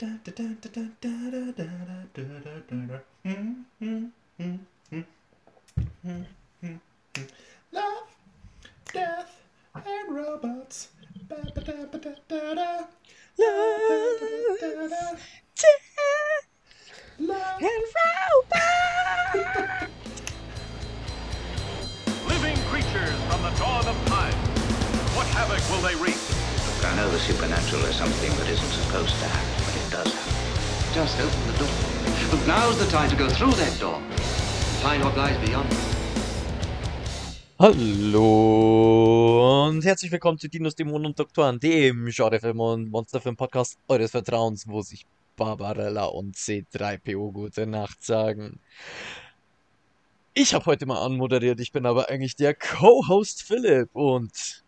Love, death, and robots. Love, death, and robots. Living creatures from the dawn of time. What havoc will they wreak? I know the supernatural is something that isn't supposed to happen, but it does happen. Just open the door. But now's the time to go through that door and find what lies beyond. Hallo und herzlich willkommen zu Dinos, Dämonen und Doktoren, dem Genrefilm und Monsterfilm Podcast eures Vertrauens, wo sich Barbarella und C3PO gute Nacht sagen. Ich habe heute mal anmoderiert, ich bin aber eigentlich der Co-Host Philipp und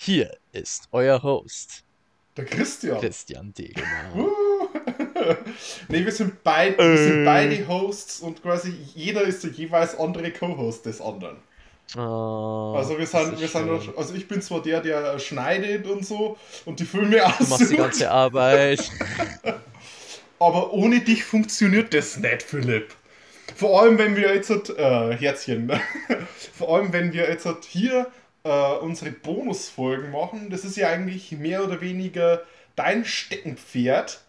hier ist euer Host der Christian. Christian Degemann. Uh. nee, wir sind, beid, wir sind beide Hosts und quasi jeder ist der jeweils andere Co-Host des anderen. Oh, Also wir sind, wir sind, also ich bin zwar der, der schneidet und so und die Filme Du machst die ganze Arbeit. aber ohne dich funktioniert das nicht, Philipp. Vor allem, wenn wir jetzt, äh, Herzchen, vor allem, wenn wir jetzt hier äh, unsere Bonusfolgen machen, das ist ja eigentlich mehr oder weniger dein Steckenpferd.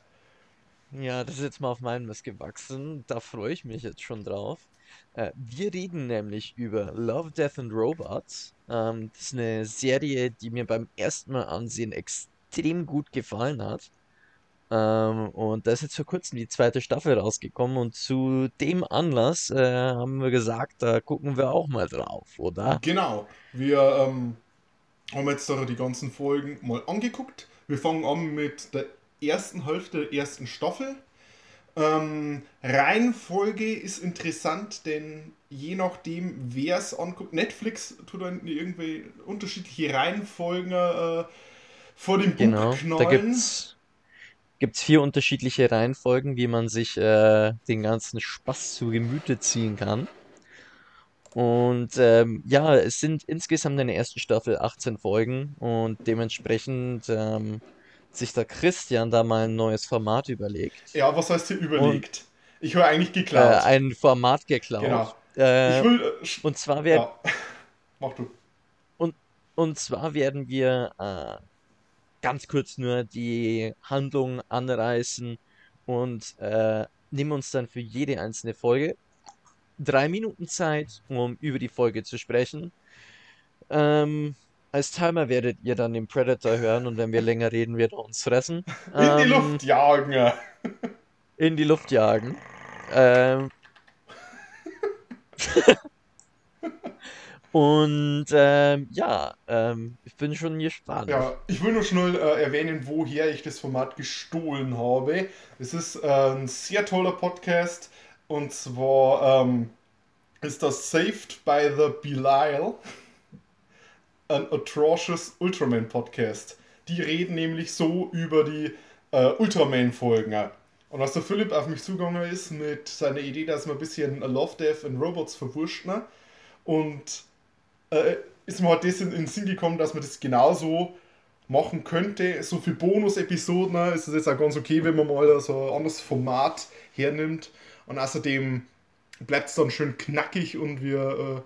Ja, das ist jetzt mal auf meinen Mist gewachsen. Da freue ich mich jetzt schon drauf. Äh, wir reden nämlich über Love, Death and Robots. Ähm, das ist eine Serie, die mir beim ersten Mal ansehen extrem gut gefallen hat. Ähm, und da ist jetzt vor kurzem die zweite Staffel rausgekommen und zu dem Anlass äh, haben wir gesagt, da gucken wir auch mal drauf, oder? Genau, wir ähm, haben jetzt da die ganzen Folgen mal angeguckt. Wir fangen an mit der ersten Hälfte der ersten Staffel. Ähm, Reihenfolge ist interessant, denn je nachdem, wer es anguckt, Netflix tut dann irgendwie unterschiedliche Reihenfolgen äh, vor dem Buch Genau, da knallen. Gibt's, gibt's vier unterschiedliche Reihenfolgen, wie man sich äh, den ganzen Spaß zu Gemüte ziehen kann. Und ähm, ja, es sind insgesamt in der ersten Staffel 18 Folgen und dementsprechend ähm, sich der Christian da mal ein neues Format überlegt. Ja, was heißt hier überlegt? ich höre eigentlich Äh, geklaut. ein Format geklaut. Genau. Äh, ich will. Äh, und zwar werden, ja. Mach du. Und zwar werden wir äh, ganz kurz nur die Handlung anreißen und äh, nehmen uns dann für jede einzelne Folge drei Minuten Zeit, um über die Folge zu sprechen. Ähm, als Timer werdet ihr dann den Predator hören und wenn wir länger reden, wird er uns fressen. In die Ähm, Luft jagen. in die Luft jagen. Ähm, und ähm, ja, ähm, ich bin schon gespannt. Ja, ich will nur schnell äh, erwähnen, woher ich das Format gestohlen habe. Es ist äh, ein sehr toller Podcast und zwar ähm, ist das Saved by the Belial, ein atrocious Ultraman Podcast. Die reden nämlich so über die äh, Ultraman-Folgen. Und als der Philipp auf mich zugegangen ist mit seiner Idee, dass man ein bisschen Love, Death and Robots verwurscht, ne? und äh, ist mir halt das in, in den Sinn gekommen, dass man das genauso machen könnte. So für Bonus-Episoden ne, ist es jetzt auch ganz okay, wenn man mal so ein anderes Format hernimmt. Und außerdem bleibt es dann schön knackig und wir,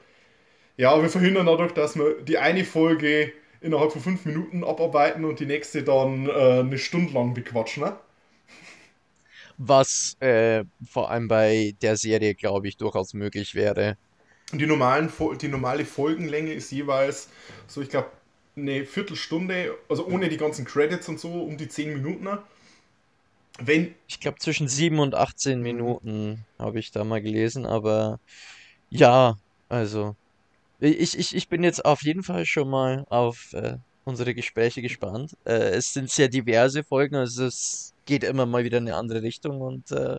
äh, ja, wir verhindern dadurch, dass wir die eine Folge innerhalb von fünf Minuten abarbeiten und die nächste dann äh, eine Stunde lang bequatschen. Ne? Was äh, vor allem bei der Serie, glaube ich, durchaus möglich wäre. Und die, normalen, die normale Folgenlänge ist jeweils so, ich glaube, eine Viertelstunde, also ohne die ganzen Credits und so, um die 10 Minuten. Wenn, Ich glaube, zwischen 7 und 18 Minuten habe ich da mal gelesen, aber ja, also ich, ich, ich bin jetzt auf jeden Fall schon mal auf äh, unsere Gespräche gespannt. Äh, es sind sehr diverse Folgen, also es geht immer mal wieder in eine andere Richtung und äh,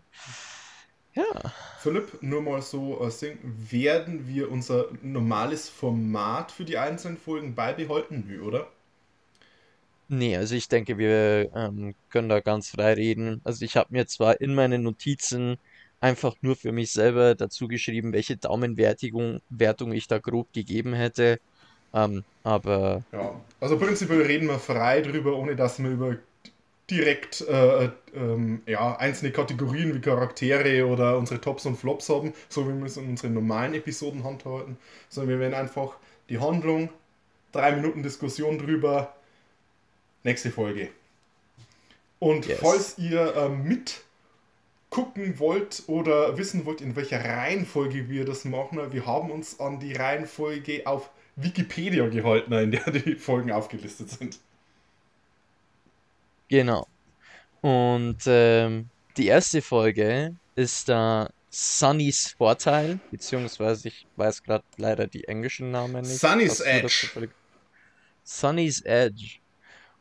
ja. Philipp, nur mal so äh, Ding, werden wir unser normales Format für die einzelnen Folgen beibehalten? Nö, oder? Nee, also ich denke, wir ähm, können da ganz frei reden. Also ich habe mir zwar in meinen Notizen einfach nur für mich selber dazu geschrieben, welche Daumenwertung Wertung ich da grob gegeben hätte. Ähm, aber Ja. Also prinzipiell reden wir frei drüber, ohne dass wir über direkt äh, ähm, ja, einzelne Kategorien wie Charaktere oder unsere Tops und Flops haben, so wie wir es in unseren normalen Episoden handhalten, sondern wir werden einfach die Handlung, drei Minuten Diskussion drüber, nächste Folge. Und Yes. falls ihr ähm, mit gucken wollt oder wissen wollt, in welcher Reihenfolge wir das machen, wir haben uns an die Reihenfolge auf Wikipedia gehalten, in der die Folgen aufgelistet sind. Genau. Und ähm, die erste Folge ist da Sunnys Vorteil, beziehungsweise ich weiß gerade leider die englischen Namen nicht. Sunny's Edge. Sunny's Edge.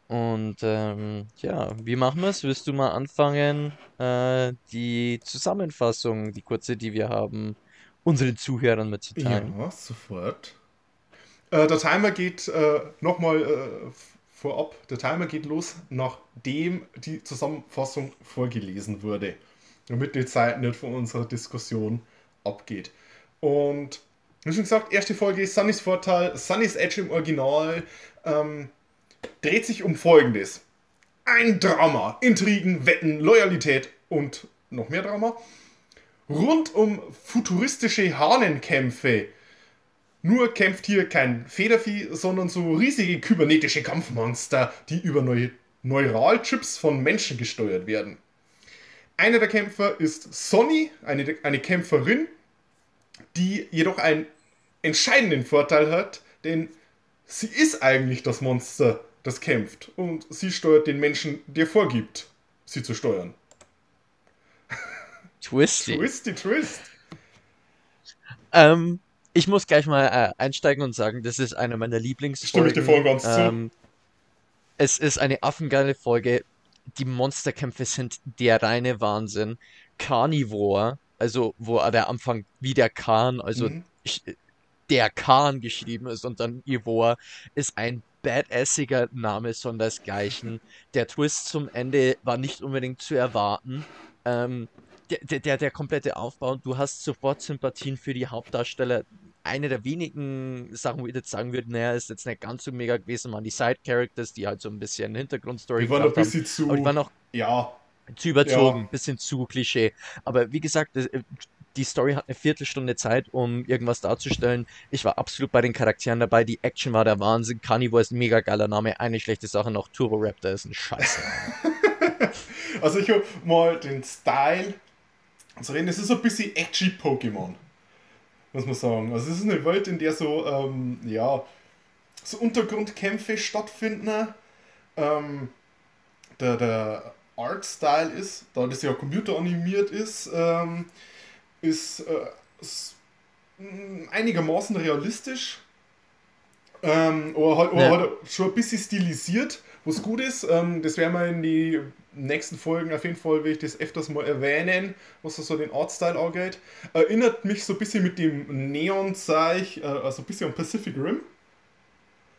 Und ähm, ja, wie machen wir es? Willst du mal anfangen, äh, die Zusammenfassung, die kurze, die wir haben, unseren Zuhörern mitzuteilen? Ja, sofort. Äh, der Timer geht äh, nochmal äh, vorab. Der Timer geht los, nachdem die Zusammenfassung vorgelesen wurde. Damit die Zeit nicht von unserer Diskussion abgeht. Und wie schon gesagt, erste Folge ist Sunnys Vorteil. Sunnys Edge im Original ähm, dreht sich um Folgendes. Ein Drama, Intrigen, Wetten, Loyalität und noch mehr Drama. Rund um futuristische Hahnenkämpfe. Nur kämpft hier kein Federvieh, sondern so riesige kybernetische Kampfmonster, die über Neu Neuralchips von Menschen gesteuert werden. Einer der Kämpfer ist Sonny, eine, eine Kämpferin, die jedoch einen entscheidenden Vorteil hat, denn sie ist eigentlich das Monster, das kämpft und sie steuert den Menschen, der vorgibt, sie zu steuern. Twisty. Twisty Twist. Ähm, ich muss gleich mal äh, einsteigen und sagen, das ist eine meiner Lieblingsfolgen. Stimme ich dir voll ganz zu. Ähm, es ist eine affengeile Folge. Die Monsterkämpfe sind der reine Wahnsinn. Carnivore, also wo der Anfang wie der Khan, also Mhm. der Khan geschrieben ist und dann Ivor, ist ein badassiger Name sondersgleichen. Der Twist zum Ende war nicht unbedingt zu erwarten. Ähm, der, der, der, der komplette Aufbau, du hast sofort Sympathien für die Hauptdarsteller. Eine der wenigen Sachen, wo ich jetzt sagen würde, naja, ist jetzt nicht ganz so mega gewesen, waren die Side-Characters, die halt so ein bisschen Hintergrundstory Die waren ein haben. bisschen zu. Aber die waren auch ja, zu überzogen, Ja. bisschen zu Klischee. Aber wie gesagt, äh, die Story hat eine Viertelstunde Zeit, um irgendwas darzustellen. Ich war absolut bei den Charakteren dabei. Die Action war der Wahnsinn. Carnivore ist ein mega geiler Name. Eine schlechte Sache noch. Turbo Raptor ist ein Scheiß. Also ich habe mal den Style zu reden, es ist so ein bisschen edgy Pokémon. Muss man sagen. Also es ist eine Welt, in der so, ähm, ja, so Untergrundkämpfe stattfinden. Ähm, der, der Art-Style ist, da das ja computeranimiert ist, ähm, ist, äh, ist mm, einigermaßen realistisch. Ähm, aber halt, aber Ja. halt schon ein bisschen stilisiert, was gut ist. Ähm, das werden wir in die nächsten Folgen auf jeden Fall, will ich das öfters mal erwähnen, was so den Artstyle angeht. Erinnert mich so ein bisschen mit dem Neon-Zeich, äh, also ein bisschen an Pacific Rim.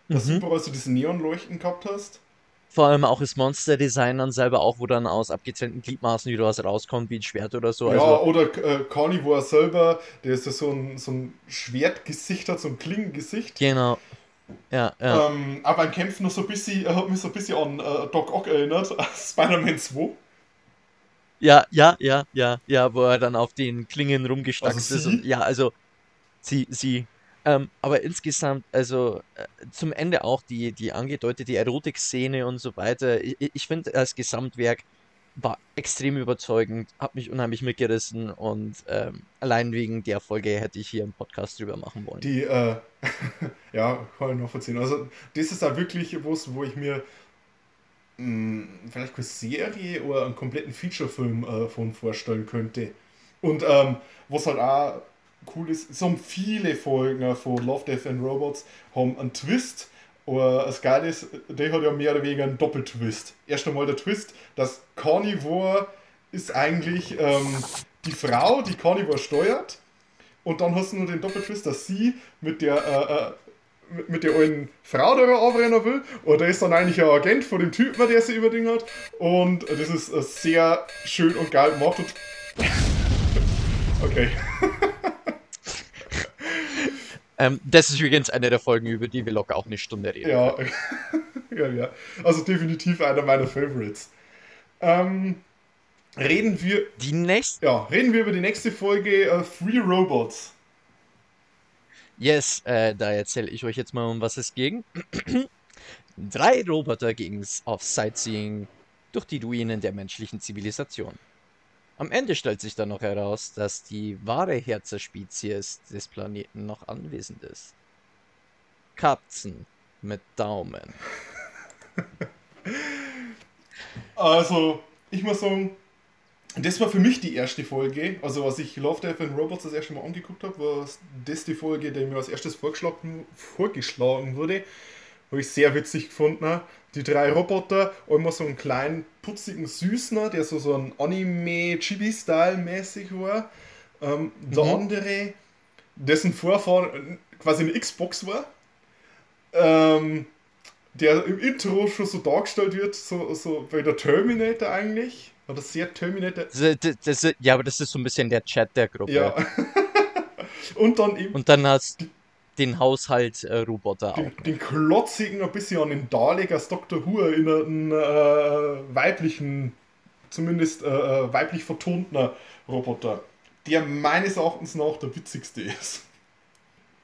Dass du Mhm. überall so diese Neonleuchten gehabt hast. Vor allem auch das Monster-Design dann selber auch, wo dann aus abgetrennten Gliedmaßen wieder was rauskommt, wie ein Schwert oder so. ja, Also, oder äh, Carnivore selber, der ist ja so ein, so ein Schwertgesicht hat, so ein Klingengesicht. genau. Ja, ja. Ähm, aber beim Kämpfen noch so ein bisschen, er hat mich so ein bisschen an äh, Doc Ock erinnert, Spider-Man 2. Ja, ja, ja, ja, ja, wo er dann auf den Klingen rumgestackst Also ist. Und, ja, also sie, sie. Ähm, aber insgesamt, also äh, zum Ende auch die, die angedeutete Erotik-Szene und so weiter. Ich, ich finde, das Gesamtwerk war extrem überzeugend, hat mich unheimlich mitgerissen und ähm, allein wegen der Folge hätte ich hier einen Podcast drüber machen wollen. Die, äh, ja, kann ich noch verziehen. Also, das ist da wirklich was, wo ich mir mh, vielleicht eine Serie oder einen kompletten Featurefilm äh, von vorstellen könnte. Und ähm, was halt auch cool ist, so viele Folgen äh, von Love, Death and Robots haben einen Twist. Aber das Geile ist, der hat ja mehr oder weniger einen Doppeltwist. Erst einmal der Twist, dass Carnivore ist eigentlich ähm, die Frau, die Carnivore steuert. Und dann hast du nur den Doppeltwist, dass sie mit der, äh, äh, mit, der alten Frau da aufrennen will. Und der ist dann eigentlich ein Agent von dem Typen, der sie über Ding hat. Und das ist äh, sehr schön und geil gemacht. Und okay. Ähm, das ist übrigens eine der Folgen, über die wir locker auch eine Stunde reden. Ja. ja, ja. Also definitiv einer meiner Favorites. ähm, reden wir, Die nächste. ja, reden wir über die nächste Folge äh, Three Robots. Yes, äh, da erzähle ich euch jetzt mal, um was es ging. Drei Roboter ging's auf Sightseeing durch die Ruinen der menschlichen Zivilisation. Am Ende stellt sich dann noch heraus, dass die wahre Herzerspezies des Planeten noch anwesend ist. Katzen mit Daumen. Also, ich muss sagen, das war für mich die erste Folge. Also, als ich Love, Death and Robots das erste Mal angeguckt habe, war das die Folge, die mir als erstes vorgeschlagen, vorgeschlagen wurde. Habe ich sehr witzig gefunden. Die drei Roboter, einmal so einen kleinen, putzigen Süßner, der so, so ein Anime-Chibi-Style-mäßig war. Ähm, der Mhm. andere, dessen Vorfahren quasi eine Xbox war. Ähm, der im Intro schon so dargestellt wird, so, so bei der Terminator eigentlich. Oder sehr Terminator. Das, das, das, ja, aber das ist so ein bisschen der Chat der Gruppe. Ja. Und dann eben Und dann hast du den Haushalt-Roboter auch. den, den klotzigen, ein bisschen an den Dalek als Dr. Who erinnerten äh, weiblichen, zumindest äh, äh, weiblich vertonten Roboter. Der meines Erachtens nach der witzigste ist.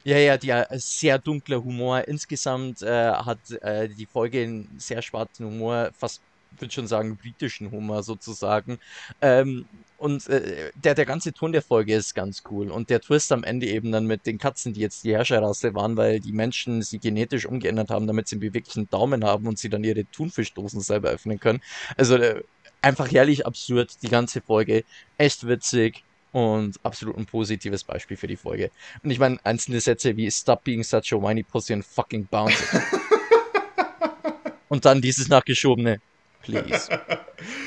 Ja, ja, der sehr dunkler Humor. Insgesamt äh, hat äh, die Folge einen sehr schwarzen Humor, fast, würde schon sagen, britischen Humor sozusagen. Ähm, und äh, der, der ganze Ton der Folge ist ganz cool. Und der Twist am Ende eben dann mit den Katzen, die jetzt die Herrscherrasse waren, weil die Menschen sie genetisch umgeändert haben, damit sie einen beweglichen Daumen haben und sie dann ihre Thunfischdosen selber öffnen können. Also äh, einfach herrlich absurd, die ganze Folge. Echt witzig. Und absolut ein positives Beispiel für die Folge. Und ich meine, einzelne Sätze wie Stop being such a whiny pussy and fucking bounce. Und dann dieses nachgeschobene Please.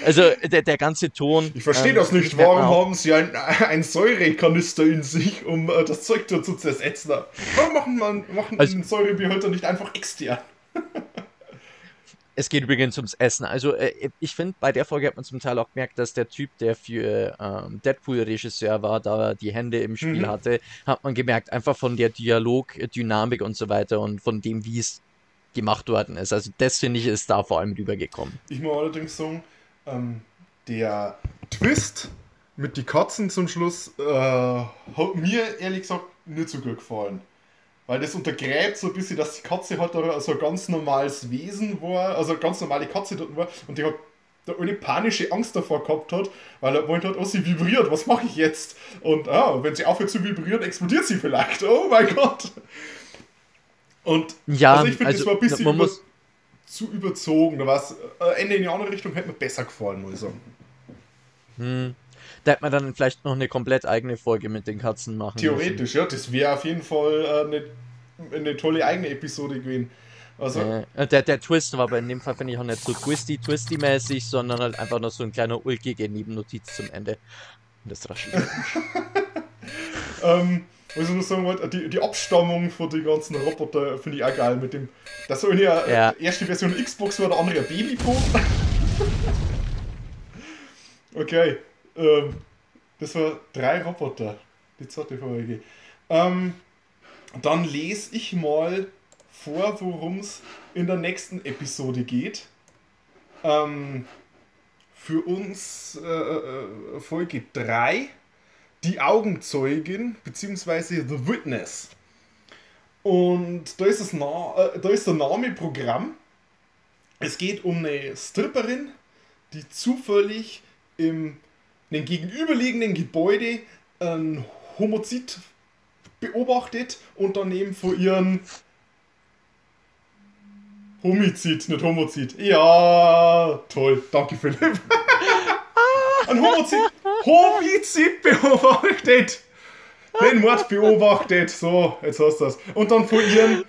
Also der, der ganze Ton. Ich verstehe ähm, das nicht. Warum haben sie ein, ein Säurekanister in sich, um äh, das Zeug zu zersetzen? Warum machen, man, machen Also- den Säurebehälter nicht einfach extern? Es geht übrigens ums Essen. Also äh, ich finde, bei der Folge hat man zum Teil auch gemerkt, dass der Typ, der für ähm, Deadpool-Regisseur war, da die Hände im Spiel Mhm. hatte, hat man gemerkt, einfach von der Dialogdynamik und so weiter und von dem, wie es gemacht worden ist. Also das finde ich ist da vor allem rübergekommen. Ich muss allerdings sagen, ähm, der Twist mit die Katzen zum Schluss äh, hat mir ehrlich gesagt nicht so gut gefallen. Weil das untergräbt so ein bisschen, dass die Katze halt so ein ganz normales Wesen war, also eine ganz normale Katze dort war und die hat da eine panische Angst davor gehabt hat, weil er meint hat, oh, sie vibriert, was mache ich jetzt? Und ah, wenn sie aufhört zu vibrieren, explodiert sie vielleicht. Oh mein Gott! Und Ja, also ich finde, das also, war ein bisschen über, muss- zu überzogen. Da war's, äh, Ende in die andere Richtung hätte mir besser gefallen, muss ich sagen. Hm. Da hätte man dann vielleicht noch eine komplett eigene Folge mit den Katzen machen müssen. Theoretisch, ja, das wäre auf jeden Fall äh, eine, eine tolle eigene Episode gewesen. Also, Äh, der, der Twist war aber in dem Fall, finde ich, auch nicht so twisty-twisty-mäßig, sondern halt einfach noch so ein kleiner ulkige Nebennotiz zum Ende. Und das raschelt. ähm, ich noch sagen wollte, die, die Abstammung von den ganzen Roboter finde ich auch geil. Mit dem, das so eine äh, Ja. erste Version Xbox war, der andere ein Babyphone. okay, ähm, das war drei Roboter. Die zweite Folge. Ähm, dann lese ich mal vor, worum es in der nächsten Episode geht. Ähm, für uns äh, äh, Folge 3, die Augenzeugin, beziehungsweise The Witness. Und da ist, das Na äh, da ist der Name Programm. Es geht um eine Stripperin, die zufällig im in dem gegenüberliegenden Gebäude ein Homozid beobachtet und daneben vor ihren Homizid, nicht Homozid. Ja, toll. Danke, Philipp. Ein Homozid, Homizid beobachtet. Den Mord beobachtet. So, jetzt hast du das. Und dann vor ihren,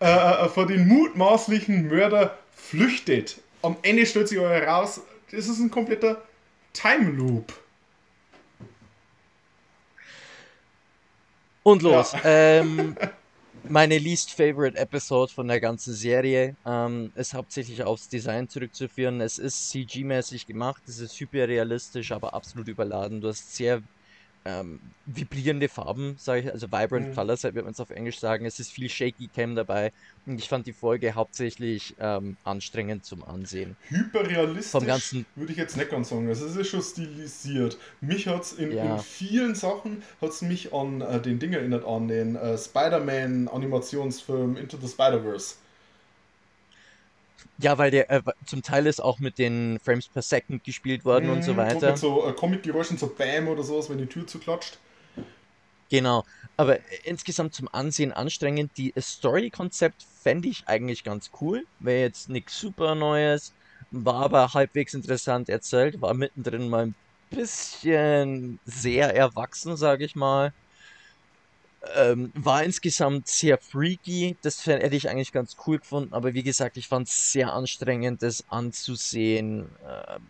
äh, äh, vor den mutmaßlichen Mörder flüchtet. Am Ende stellt sich euch heraus, das ist ein kompletter Time Loop. Und los. Ähm, meine least favorite Episode von der ganzen Serie ähm, ist hauptsächlich aufs Design zurückzuführen. Es ist CG-mäßig gemacht, es ist hyperrealistisch, aber absolut überladen. Du hast sehr ähm, vibrierende Farben, sage ich, also Vibrant Mhm. Colors, wird man es auf Englisch sagen. Es ist viel Shaky Cam dabei und ich fand die Folge hauptsächlich ähm, anstrengend zum Ansehen. Hyperrealistisch Vom ganzen- würde ich jetzt nicht ganz sagen. Also es ist schon stilisiert. Mich hat es in, Ja. in vielen Sachen hat's mich an äh, den Ding erinnert, an den äh, Spider-Man Animationsfilm Into the Spider-Verse. Ja, weil der äh, zum Teil ist auch mit den Frames per Second gespielt worden und so Mhm, weiter. mit so äh, Comic-Geräuschen, so Bam oder sowas, wenn die Tür zuklatscht. Genau, aber äh, insgesamt zum Ansehen anstrengend. Die äh, Story-Konzept fände ich eigentlich ganz cool. Wäre jetzt nichts super Neues, war aber halbwegs interessant erzählt, war mittendrin mal ein bisschen sehr erwachsen, sage ich mal. Ähm, war insgesamt sehr freaky, das hätte ich eigentlich ganz cool gefunden, aber wie gesagt, ich fand es sehr anstrengend, das anzusehen. Ähm,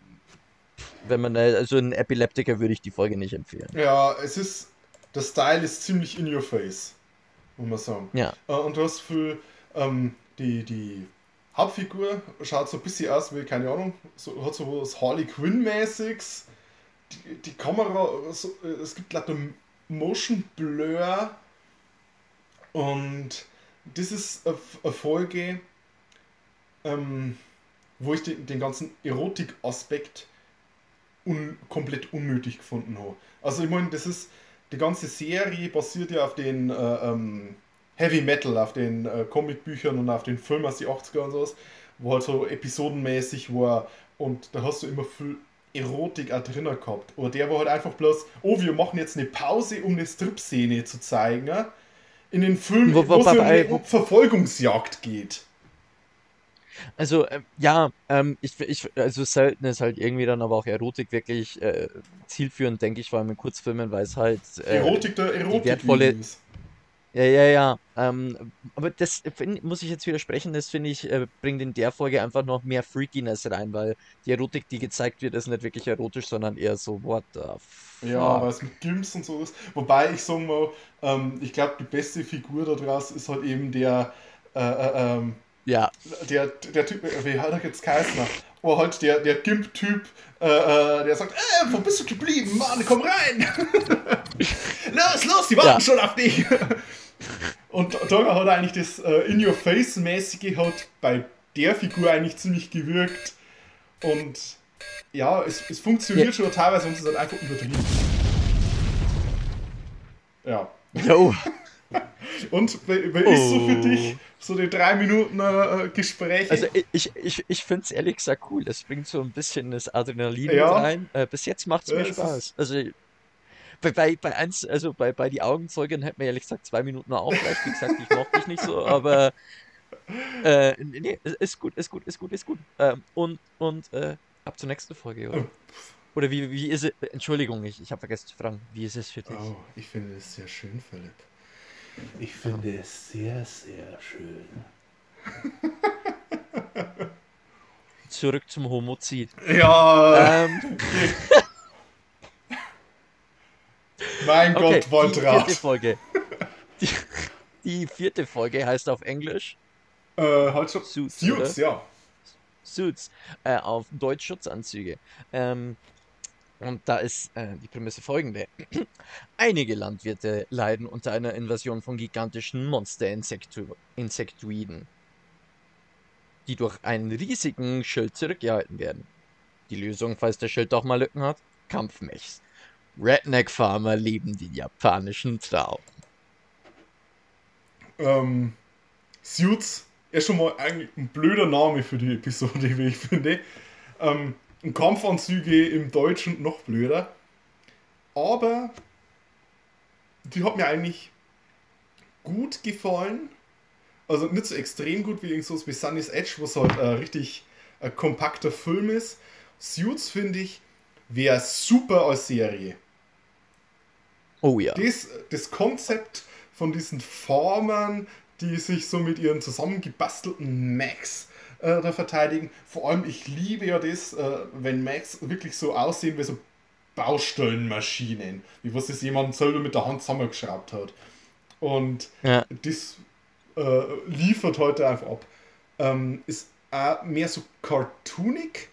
wenn man, also ein Epileptiker würde ich die Folge nicht empfehlen. Ja, es ist, der Style ist ziemlich in your face, muss man sagen. Ja. Äh, und du hast für ähm, die, die Hauptfigur schaut so ein bisschen aus wie, keine Ahnung, so, hat so was Harley Quinn-mäßiges. Die, die Kamera, so, äh, es gibt lauter Motion Blur und das ist eine, Folge, ähm, wo ich den, den ganzen Erotik-Aspekt un, komplett unnötig gefunden habe. Also ich meine, das ist, die ganze Serie basiert ja auf den äh, ähm, Heavy Metal, auf den äh, Comicbüchern und auf den Filmen aus den 80er und sowas, wo halt so episodenmäßig war und da hast du immer viel Erotik auch drinnen gehabt. Oder der war halt einfach bloß, oh, wir machen jetzt eine Pause, um eine Strip-Szene zu zeigen. ja? In den Filmen, Wo- wo, wo- es um Verfolgungsjagd geht. Also, ähm, ja, ähm, ich, ich, also selten ist halt irgendwie dann aber auch Erotik wirklich äh, zielführend, denke ich, vor allem in Kurzfilmen, weil es halt äh, Erotik der Erotik wertvolle- ist. Ja, ja, ja. Ähm, aber das find, muss ich jetzt widersprechen, das finde ich, äh, bringt in der Folge einfach noch mehr Freakiness rein, weil die Erotik, die gezeigt wird, ist nicht wirklich erotisch, sondern eher so, what the fuck. Ja, weil es mit Gimps und so ist. Wobei ich sagen mal, ähm, ich glaube, die beste Figur da draus ist halt eben der, äh, äh, ähm, Ja, der, der Typ, äh, wie hat er jetzt geheißen? Oh, halt der, der Gimp-Typ, äh, äh, der sagt, äh, wo bist du geblieben? Mann, komm rein! los, los, die warten Ja. schon auf dich! Und da hat eigentlich das äh, In-Your-Face-mäßige halt bei der Figur eigentlich ziemlich gewirkt. Und ja, es, es funktioniert Ja. schon teilweise und es ist halt einfach übertrieben. Ja. jo. Und wer wer ist so für Oh. dich so die drei Minuten äh, Gespräche? Also ich, ich, ich finde es ehrlich gesagt cool. Das bringt so ein bisschen das Adrenalin Ja. mit rein. Äh, bis jetzt macht es mir Spaß. Also bei, bei, bei eins, also bei, bei die Augenzeugin hätte mir ehrlich gesagt zwei Minuten auch gleich. Wie gesagt, ich mochte dich nicht so, aber äh, nee, es ist gut, ist gut, ist gut, ist gut. Ähm, und und äh, ab zur nächsten Folge, oder? Oder wie, wie ist es? Entschuldigung, ich, ich habe vergessen zu fragen. Wie ist es für dich? Oh, ich finde es sehr schön, Philipp. Ich finde es sehr, sehr schön. Zurück zum Homozid. Ja, Ähm, mein okay, Gott, die vierte Voltrat. Folge. Die, die vierte Folge heißt auf Englisch Äh, halt schon. Suits, Suits, ja. Suits, äh, auf Deutsch Schutzanzüge. Ähm, und da ist äh, die Prämisse folgende. Einige Landwirte leiden unter einer Invasion von gigantischen Monster-Insektoiden, die durch einen riesigen Schild zurückgehalten werden. Die Lösung, falls der Schild doch mal Lücken hat? Kampfmechs. Redneck-Farmer lieben den japanischen Traum. Ähm, Suits ist schon mal eigentlich ein blöder Name für die Episode, wie ich finde. Ähm, ein Kampfanzüge im Deutschen noch blöder. Aber die hat mir eigentlich gut gefallen. Also nicht so extrem gut wie irgendwas wie Sunny's Edge, was halt äh, richtig ein kompakter Film ist. Suits finde ich wäre super als Serie. Oh ja. Das, das Konzept von diesen Farmern, die sich so mit ihren zusammengebastelten Macs äh, da verteidigen. Vor allem, ich liebe ja das, äh, wenn Macs wirklich so aussehen wie so Baustellenmaschinen, wie was das jemand selber mit der Hand zusammengeschraubt hat. Und Ja. das äh, liefert heute einfach ab. Ähm, ist auch mehr so cartoonig,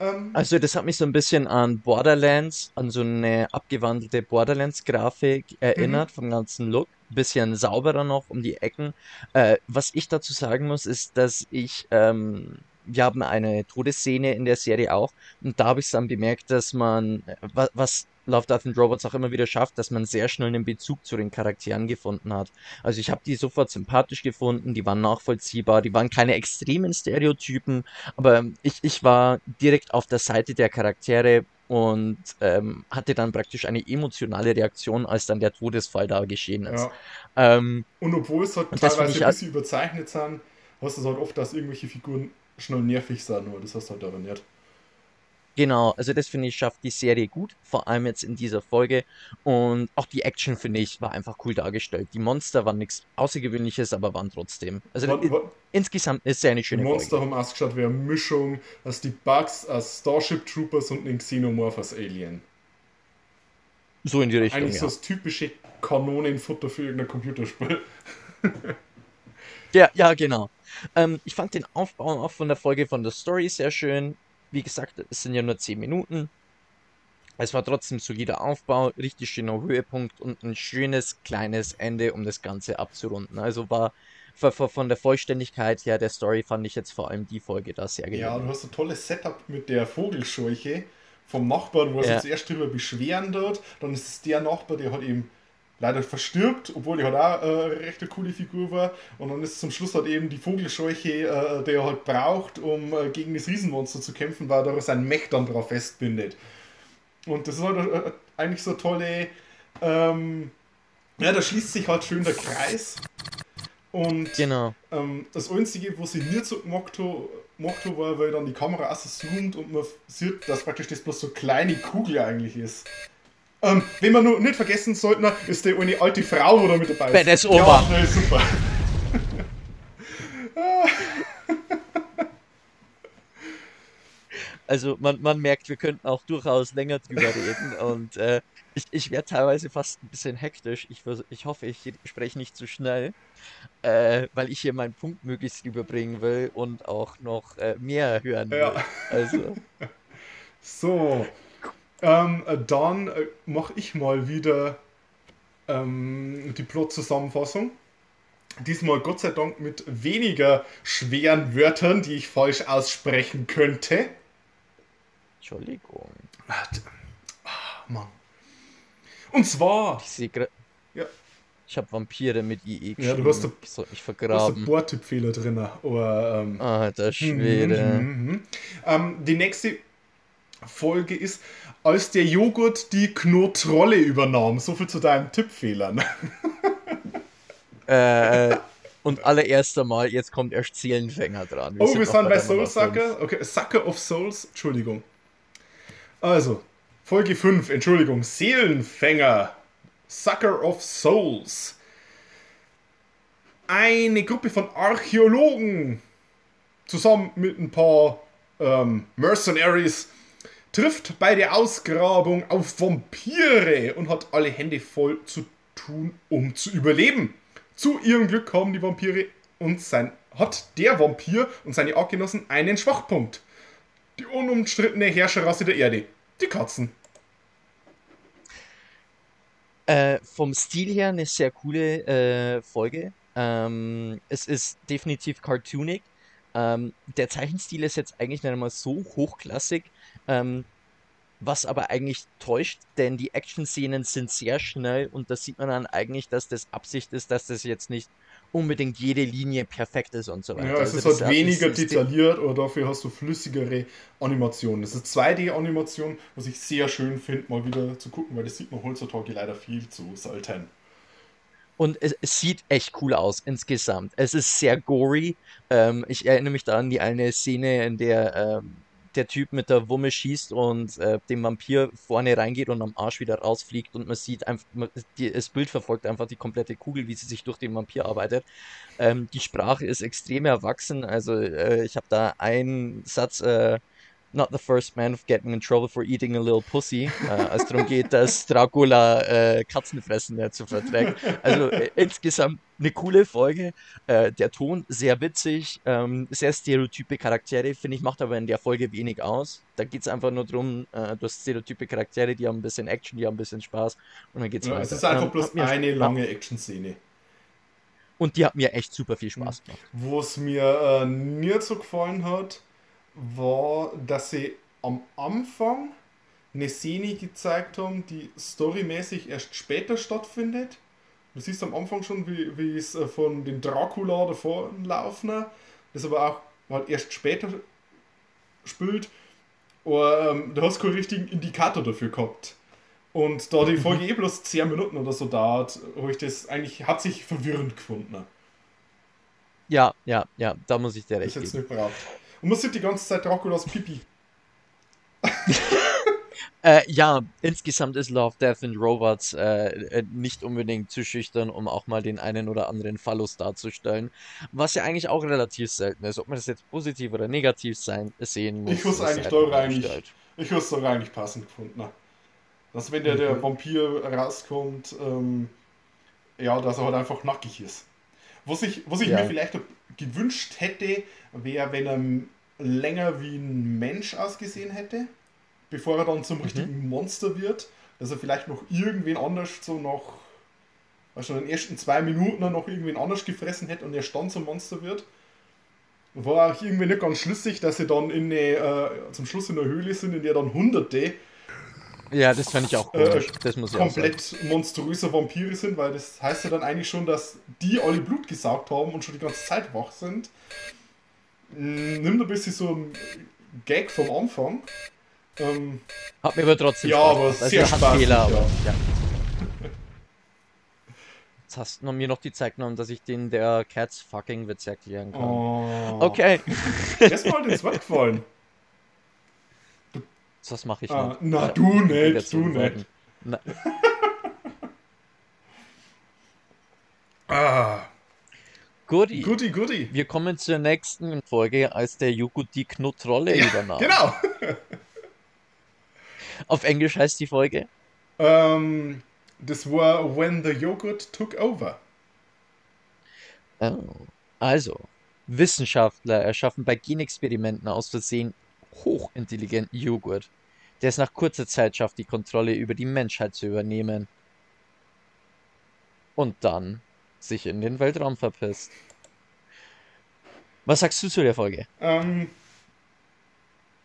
Ähm, Also das hat mich so ein bisschen an Borderlands, an so eine abgewandelte Borderlands-Grafik erinnert, vom ganzen Look. Bisschen sauberer noch um die Ecken. Äh, was ich dazu sagen muss, ist, dass ich, ähm, wir haben eine Todesszene in der Serie auch, und da habe ich dann bemerkt, dass man, äh, wa- was Love, Death and Robots auch immer wieder schafft, dass man sehr schnell einen Bezug zu den Charakteren gefunden hat. Also ich habe die sofort sympathisch gefunden, die waren nachvollziehbar, die waren keine extremen Stereotypen, aber ich, ich war direkt auf der Seite der Charaktere und ähm, hatte dann praktisch eine emotionale Reaktion, als dann der Todesfall da geschehen ist. ja. Ähm, Und obwohl es halt teilweise ein bisschen überzeichnet sind, hast du es halt oft, dass irgendwelche Figuren schnell nervig sind, aber das hast du halt aber nicht. Genau, also das finde ich schafft die Serie gut, vor allem jetzt in dieser Folge. Und auch die Action, finde ich, war einfach cool dargestellt. Die Monster waren nichts Außergewöhnliches, aber waren trotzdem. Also i- wa- insgesamt ist es ja eine Die schöne Monster Folge. haben ausgeschaut wie eine Mischung aus die Bugs, aus Starship Troopers und den Xenomorphs Alien. So in die Richtung, Eigentlich ja. so das typische Kanonenfutter für irgendein Computerspiel. Ja, ja, genau. Ähm, ich fand den Aufbau auch von der Folge von der Story sehr schön. Wie gesagt, es sind ja nur 10 Minuten. Es war trotzdem solider Aufbau, richtig schöner Höhepunkt und ein schönes kleines Ende, um das Ganze abzurunden. Also war von, der Vollständigkeit her der Story fand ich jetzt vor allem die Folge da sehr Ja, gelungen. du hast ein tolles Setup mit der Vogelscheuche vom Nachbarn, wo er Ja. sich zuerst drüber beschweren dort. Dann ist es der Nachbar, der halt eben leider verstirbt, obwohl der halt auch äh, eine recht eine coole Figur war. Und dann ist zum Schluss halt eben die Vogelscheuche, äh, der er halt braucht, um äh, gegen das Riesenmonster zu kämpfen, weil er sein Mech dann drauf festbindet. Und das ist halt äh, eigentlich so tolle. Ähm, ja, da schließt sich halt schön der Kreis. Und Genau. ähm, das Einzige, was ich nicht so gemacht habe, war, weil dann die Kamera auch so zoomt und man sieht, dass praktisch das bloß so kleine Kugel eigentlich ist. Ähm, wenn man nur nicht vergessen sollte, ist die eine alte Frau, die da mit dabei ist. Badass Ja, Oma. nee, super. Also man, man merkt, wir könnten auch durchaus länger drüber reden und äh, ich, ich werde teilweise fast ein bisschen hektisch. Ich, ich hoffe, ich spreche nicht zu schnell, äh, weil ich hier meinen Punkt möglichst überbringen will und auch noch äh, mehr hören will. Ja. Also, So, ähm, äh, dann äh, mache ich mal wieder ähm, die Plot-Zusammenfassung. Diesmal Gott sei Dank mit weniger schweren Wörtern, die ich falsch aussprechen könnte. Entschuldigung. D- ah, Mann. Und zwar, Ich sehe gerade, ja, ich habe Vampire mit IE Ja, du geschrieben. hast da- Ich mich vergraben. Bohrtippfehler drin. Aber, ähm, Alter Schwede. Mhm, mhm. Ähm, die nächste Folge ist, als der Joghurt die Knotrolle übernahm. So viel zu deinen Tippfehlern. Äh, und allererst einmal, jetzt kommt erst Seelenfänger dran. Oh, wir noch sind bei der Soul. Sucker. Okay, Sucker of Souls. Entschuldigung. Also, Folge 5, Entschuldigung. Seelenfänger. Sucker of Souls. Eine Gruppe von Archäologen zusammen mit ein paar ähm, Mercenaries trifft bei der Ausgrabung auf Vampire und hat alle Hände voll zu tun, um zu überleben. Zu ihrem Glück haben die Vampire und sein hat der Vampir und seine Artgenossen einen Schwachpunkt. Die unumstrittene Herrscherrasse der Erde. Die Katzen. Äh, vom Stil her eine sehr coole äh, Folge. Ähm, es ist definitiv cartoonig. Ähm, der Zeichenstil ist jetzt eigentlich nicht einmal so hochklassig, ähm, was aber eigentlich täuscht, denn die Action-Szenen sind sehr schnell und da sieht man dann eigentlich, dass das Absicht ist, dass das jetzt nicht unbedingt jede Linie perfekt ist und so weiter. Ja, es Also ist halt weniger ist- detailliert, aber dafür hast du flüssigere Animationen. Das ist 2D-Animation, was ich sehr schön finde, mal wieder zu gucken, weil das sieht man heutzutage leider viel zu selten. Und es, es sieht echt cool aus insgesamt. Es ist sehr gory. Ähm, ich erinnere mich da an die eine Szene, in der ähm, der Typ mit der Wumme schießt und äh, dem Vampir vorne reingeht und am Arsch wieder rausfliegt und man sieht einfach, man, die, das Bild verfolgt einfach die komplette Kugel, wie sie sich durch den Vampir arbeitet. Ähm, die Sprache ist extrem erwachsen. Also äh, ich habe da einen Satz äh, not the first man of getting in trouble for eating a little pussy, äh, als darum geht, dass Dracula äh, Katzenfressen nicht zu verträgt. Also äh, insgesamt eine coole Folge. Äh, der Ton sehr witzig, ähm, sehr stereotype Charaktere, finde ich, macht aber in der Folge wenig aus. Da geht es einfach nur darum, äh, du hast stereotype Charaktere, die haben ein bisschen Action, die haben ein bisschen Spaß und dann geht's Ja, weiter. es ist einfach Ähm, bloß eine lange Action-Szene. Und die hat mir echt super viel Spaß gemacht. Wo es mir äh, nicht so gefallen hat, war, dass sie am Anfang eine Szene gezeigt haben, die storymäßig erst später stattfindet. Du siehst am Anfang schon, wie, wie es äh, von den Dracula davor laufen, das aber auch halt erst später spielt. Aber ähm, du hast keinen richtigen Indikator dafür gehabt. Und da die Folge eh bloß 10 Minuten oder so dauert, habe ich das eigentlich, hat sich verwirrend gefunden. Ja, ja, ja, da muss ich dir recht jetzt geben. nicht braucht. Und man sieht die ganze Zeit Draculas Pipi. Äh, ja, insgesamt ist Love, Death and Robots äh, äh, nicht unbedingt zu schüchtern, um auch mal den einen oder anderen Phallus darzustellen. Was ja eigentlich auch relativ selten ist. Ob man das jetzt positiv oder negativ sein, sehen muss. Ich muss ist eigentlich halt mal eigentlich, ich muss da eigentlich passend gefunden. Dass wenn der, Mhm. der Vampir rauskommt, ähm, ja, dass er halt einfach nackig ist. Was ich, was ich Ja. mir vielleicht gewünscht hätte, wäre, wenn er länger wie ein Mensch ausgesehen hätte, bevor er dann Mhm. zum richtigen Monster wird, dass er vielleicht noch irgendwen anders so noch, also in den ersten zwei Minuten noch irgendwen anders gefressen hätte und er dann zum Monster wird. War auch irgendwie nicht ganz schlüssig, dass sie dann in eine, äh, zum Schluss in einer Höhle sind, in der dann Hunderte Ja, das fand ich auch äh, komisch. das muss ich auch komplett monströse Vampire sind, weil das heißt ja dann eigentlich schon, dass die alle Blut gesaugt haben und schon die ganze Zeit wach sind. Mm, Nimmt ein bisschen so ein Gag vom Anfang. Ähm, Hat mir aber trotzdem Ja, Spaß aber. Also, sehr spaßig, Fehler, aber ja. ja. Jetzt hast du mir noch die Zeit genommen, dass ich den der Cats fucking Witz erklären kann. oh. Okay. Erstmal ins Wort gefallen. Das mache ich Ah, nicht. na, Ja, du ich nicht, du nicht. Na, Ah, Guti. goodie, goodie. Wir kommen zur nächsten Folge, als der Joghurt die Knuttrolle übernahm. Genau. Auf Englisch heißt die Folge Ähm, das war When the Yogurt Took Over. Oh. Also, Wissenschaftler erschaffen bei Genexperimenten aus Versehen hochintelligenten Joghurt, der es nach kurzer Zeit schafft, die Kontrolle über die Menschheit zu übernehmen. Und dann sich in den Weltraum verpisst. Was sagst du zu der Folge? Ähm,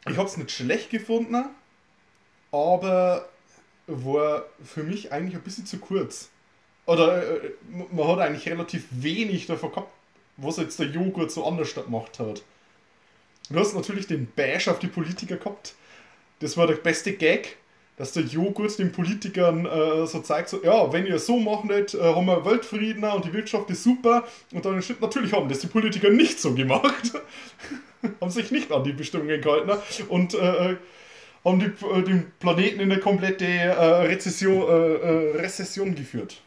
ich habe es nicht schlecht gefunden, aber war für mich eigentlich ein bisschen zu kurz. Oder äh, man hat eigentlich relativ wenig davon gehabt, was jetzt der Joghurt so anders gemacht hat. Du hast natürlich den Bash auf die Politiker gehabt. Das war der beste Gag, dass der Joghurt den Politikern äh, so zeigt, so, ja, wenn ihr so machen wollt, äh, haben wir Weltfrieden und die Wirtschaft ist super. Und dann steht, natürlich haben das die Politiker nicht so gemacht. haben sich nicht an die Bestimmungen gehalten ne? und äh, haben die, äh, den Planeten in eine komplette äh, Rezession, äh, äh, Rezession geführt.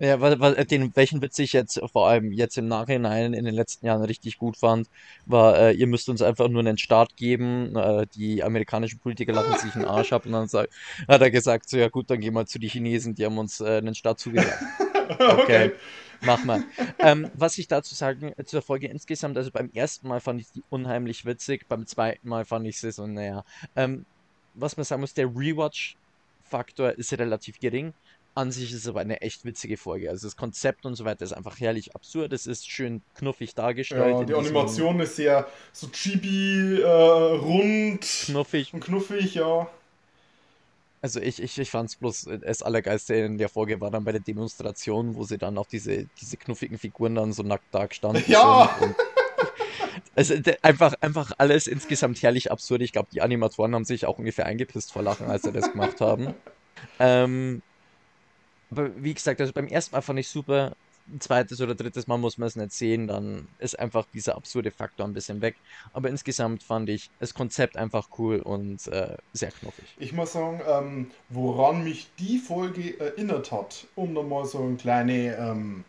Ja, wa- wa- den, welchen Witz ich jetzt vor allem jetzt im Nachhinein in den letzten Jahren richtig gut fand, war, äh, ihr müsst uns einfach nur einen Staat geben. Äh, die amerikanischen Politiker lachen sich einen Arsch ab und dann sagt, hat er gesagt, so ja gut, dann gehen wir zu den Chinesen, die haben uns äh, einen Staat zugesagt. Okay, mach mal. Ähm, was ich dazu sagen, äh, zur Folge insgesamt, also beim ersten Mal fand ich die unheimlich witzig, beim zweiten Mal fand ich sie so, naja. Ähm, was man sagen muss, der Rewatch-Faktor ist relativ gering. An sich ist es aber eine echt witzige Folge. Also das Konzept und so weiter ist einfach herrlich absurd. Es ist schön knuffig dargestellt. Ja, die Animation ist sehr so chibi, äh, rund Knuffig. und knuffig, ja. Also ich, ich, ich fand es bloß äh, das Allergeiste in der Folge war dann bei der Demonstration, wo sie dann auch diese, diese knuffigen Figuren dann so nackt da gestanden Ja. sind. Also einfach, einfach alles insgesamt herrlich absurd. Ich glaube, die Animatoren haben sich auch ungefähr eingepisst vor Lachen, als sie das gemacht haben. Ähm, aber wie gesagt, also beim ersten Mal fand ich super. Ein zweites oder drittes Mal muss man es nicht sehen, dann ist einfach dieser absurde Faktor ein bisschen weg. Aber insgesamt fand ich das Konzept einfach cool und äh, sehr knuffig. Ich muss sagen, ähm, woran mich die Folge erinnert hat, um nochmal so eine kleine ähm,